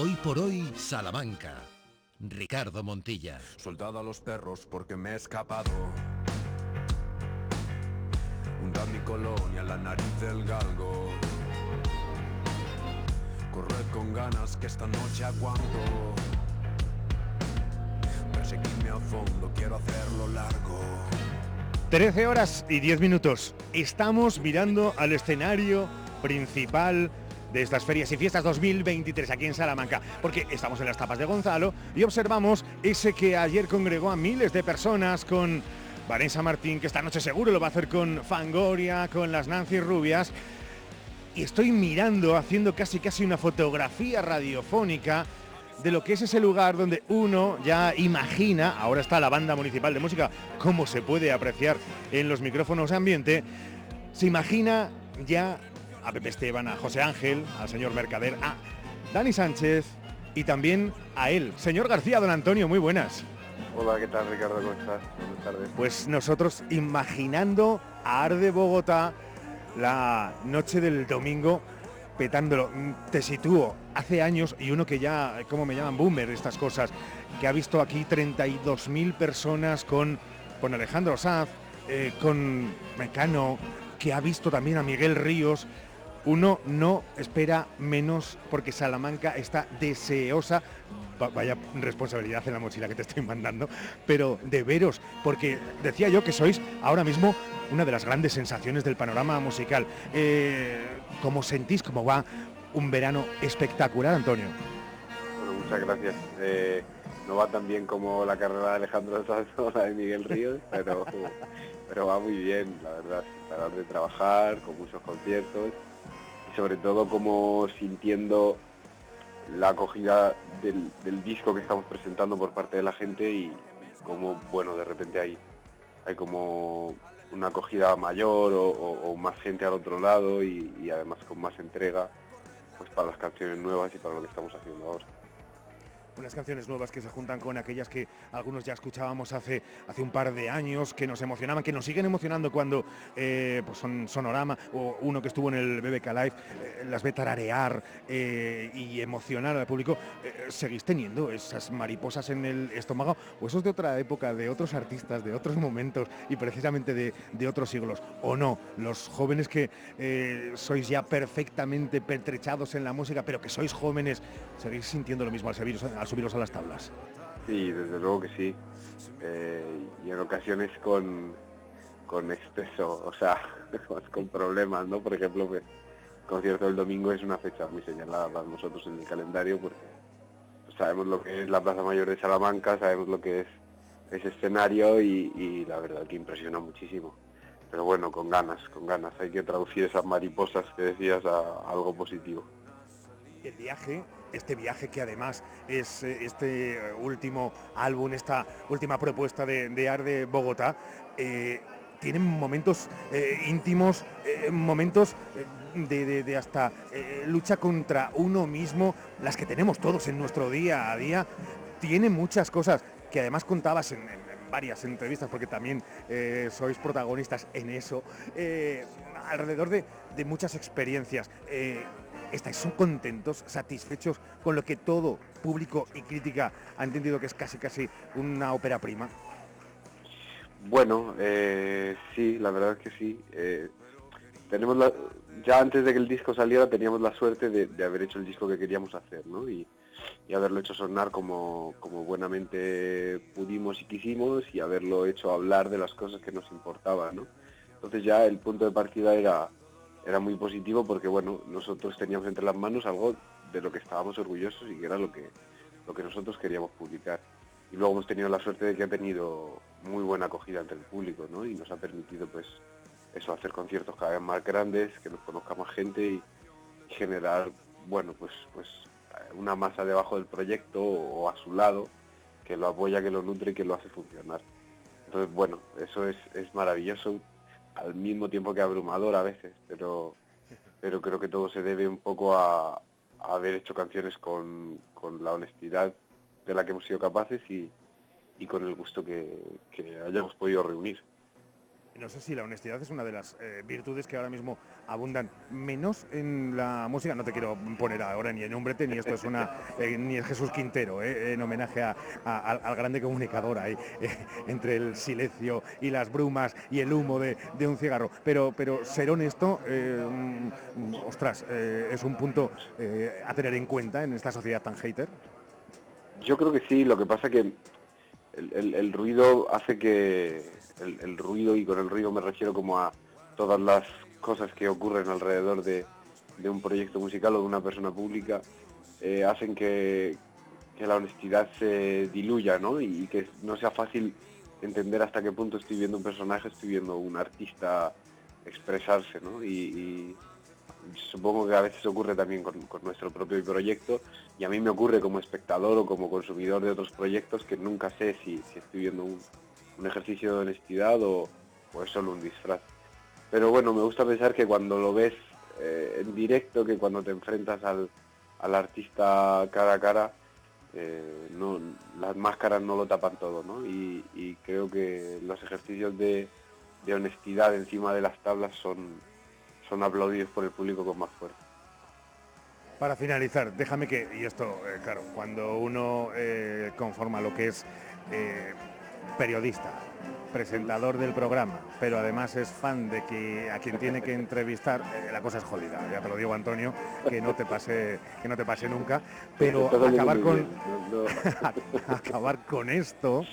Hoy por hoy, Salamanca. Ricardo Montilla. Soldado a los perros porque me he escapado. Hunda mi colonia, la nariz del galgo. Corred con ganas que esta noche aguanto. Perseguirme a fondo, quiero hacerlo largo. 13 horas y 10 minutos. Estamos mirando al escenario principal de estas ferias y fiestas 2023 aquí en Salamanca, porque estamos en las tapas de Gonzalo y observamos ese que ayer congregó a miles de personas con Vanessa Martín, que esta noche seguro lo va a hacer con Fangoria, con las Nancy Rubias. Y estoy mirando, haciendo casi casi una fotografía radiofónica de lo que es ese lugar donde uno ya imagina, ahora está la banda municipal de música, como se puede apreciar en los micrófonos de ambiente, se imagina ya a Pepe Esteban, a José Ángel, al señor Mercader, a Dani Sánchez y también a él, señor García, don Antonio, muy buenas. Hola, ¿qué tal Ricardo? ¿Cómo estás? Buenas tardes. Pues nosotros imaginando a Arde Bogotá la noche del domingo petándolo. Mm, Te sitúo hace años y uno que ya, como me llaman boomer estas cosas, que ha visto aquí 32.000 personas con, con Alejandro Sanz, eh, con Mecano, que ha visto también a Miguel Ríos. Uno no espera menos porque Salamanca está deseosa, va- vaya responsabilidad en la mochila que te estoy mandando, pero de veros, porque decía yo que sois ahora mismo una de las grandes sensaciones del panorama musical. Eh, ¿Cómo sentís cómo va un verano espectacular, Antonio? Bueno, muchas gracias. Eh, no va tan bien como la carrera de Alejandro Sanz la de Miguel Ríos, pero, va muy bien, la verdad, sin parar de trabajar, con muchos conciertos sobre todo como sintiendo la acogida del, disco que estamos presentando por parte de la gente y como, bueno, de repente hay, hay como una acogida mayor o más gente al otro lado y, y además con más entrega pues para las canciones nuevas y para lo que estamos haciendo ahora. Unas canciones nuevas que se juntan con aquellas que algunos ya escuchábamos hace, hace un par de años, que nos emocionaban, que nos siguen emocionando cuando eh, pues son Sonorama o uno que estuvo en el BBK Live, eh, las ve tararear eh, y emocionar al público. ¿Seguís teniendo esas mariposas en el estómago o eso es de otra época, de otros artistas, de otros momentos y precisamente de, de otros siglos? ¿O no? Los jóvenes que sois ya perfectamente pertrechados en la música, pero que sois jóvenes, ¿seguís sintiendo lo mismo al al subiros a las tablas? Sí, desde luego que sí. Eh, y en ocasiones con, con exceso, o sea, con problemas, ¿no? Por ejemplo, pues, el concierto del domingo es una fecha muy señalada para nosotros en el calendario porque sabemos lo que es la Plaza Mayor de Salamanca, sabemos lo que es ese escenario y, y la verdad que impresiona muchísimo. Pero bueno, con ganas, con ganas. Hay que traducir esas mariposas que decías a, a algo positivo. El viaje, este viaje que además es eh, este eh, último álbum, esta última propuesta de, de Arde Bogotá, eh, tienen momentos eh, íntimos, momentos de, hasta lucha contra uno mismo, las que tenemos todos en nuestro día a día. Tiene muchas cosas que además contabas en, varias entrevistas, porque también sois protagonistas en eso, alrededor de, de muchas experiencias. ¿Estáis contentos, satisfechos con lo que todo público y crítica ha entendido que es casi casi una ópera prima? Bueno, eh, sí, la verdad es que sí. Eh, tenemos la, ya antes de que el disco saliera teníamos la suerte de, de haber hecho el disco que queríamos hacer, ¿no? Y, y haberlo hecho sonar como, como buenamente pudimos y quisimos y haberlo hecho hablar de las cosas que nos importaban, ¿no? Entonces ya el punto de partida era, era muy positivo porque, bueno, nosotros teníamos entre las manos algo de lo que estábamos orgullosos y que era lo que, lo que nosotros queríamos publicar y luego hemos tenido la suerte de que ha tenido muy buena acogida entre el público, ¿no? Y nos ha permitido, pues, eso, hacer conciertos cada vez más grandes, que nos conozca más gente y, generar, bueno, pues, pues, una masa debajo del proyecto o, o a su lado que lo apoya, que lo nutre y que lo hace funcionar. Entonces, bueno, eso es, es maravilloso, al mismo tiempo que abrumador a veces, pero, pero creo que todo se debe un poco a, haber hecho canciones con, con la honestidad de la que hemos sido capaces y, y con el gusto que, que hayamos podido reunir. No sé si la honestidad es una de las eh, virtudes que ahora mismo abundan menos en la música. No te quiero poner ahora ni en Hombrete, ni esto es una, eh, ni es Jesús Quintero, eh, en homenaje a- al, al grande comunicador ahí, entre el silencio y las brumas y el humo de, de un cigarro. Pero, pero ser honesto, mm, ostras, es un punto a tener en cuenta en esta sociedad tan hater. Yo creo que sí, lo que pasa que el, el- ruido hace que el, ruido y con el ruido me refiero como a todas las cosas que ocurren alrededor de, de un proyecto musical o de una persona pública eh, hacen que, que la honestidad se diluya ¿no? y, que no sea fácil entender hasta qué punto estoy viendo un personaje, estoy viendo un artista expresarse ¿no? y supongo que a veces ocurre también con, nuestro propio proyecto y a mí me ocurre como espectador o como consumidor de otros proyectos que nunca sé si, estoy viendo un, ejercicio de honestidad o, es solo un disfraz. Pero bueno, me gusta pensar que cuando lo ves eh, en directo, que cuando te enfrentas al, artista cara a cara, eh, las máscaras no lo tapan todo, ¿no? Y, creo que los ejercicios de honestidad encima de las tablas son, son aplaudidos por el público con más fuerza. Para finalizar, déjame que, y esto, eh, claro, cuando uno eh, conforma lo que es eh, periodista, presentador del programa, pero además es fan de que a quien tiene que entrevistar, eh, la cosa es jodida. Ya te lo digo, Antonio, que no te pase, que no te pase nunca. Pero acabar con, bien, no- no- acabar con esto.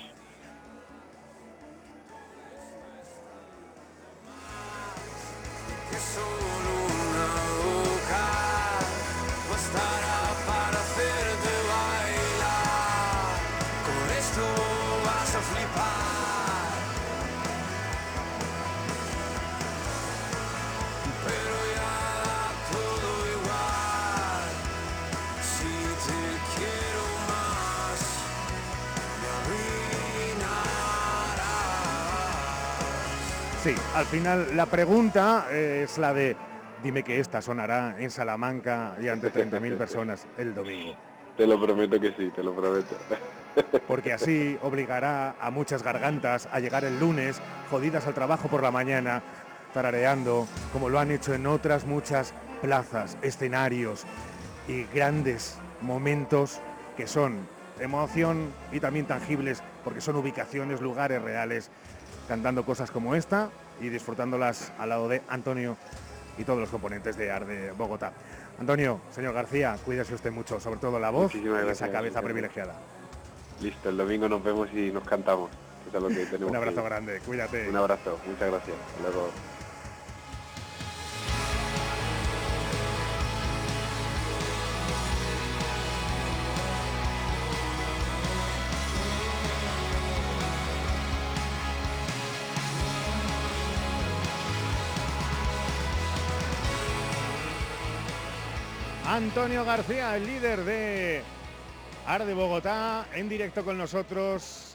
Sí, al final la pregunta eh, es la de, dime que esta sonará en Salamanca y ante 30.000 personas el domingo. Te lo prometo que sí, te lo prometo. porque así obligará a muchas gargantas a llegar el lunes, jodidas al trabajo por la mañana, tarareando, como lo han hecho en otras muchas plazas, escenarios y grandes momentos que son emoción y también tangibles, porque son ubicaciones, lugares reales, cantando cosas como esta y disfrutándolas al lado de Antonio y todos los componentes de Arde Bogotá. Antonio, señor García, cuídese usted mucho, sobre todo la voz Muchísimas y esa cabeza gracias. privilegiada. Listo, el domingo nos vemos y nos cantamos. Eso es lo que tenemos. Un abrazo grande, cuídate. Un abrazo, muchas gracias. Hasta luego. Antonio García, el líder de Arde Bogotá, en directo con nosotros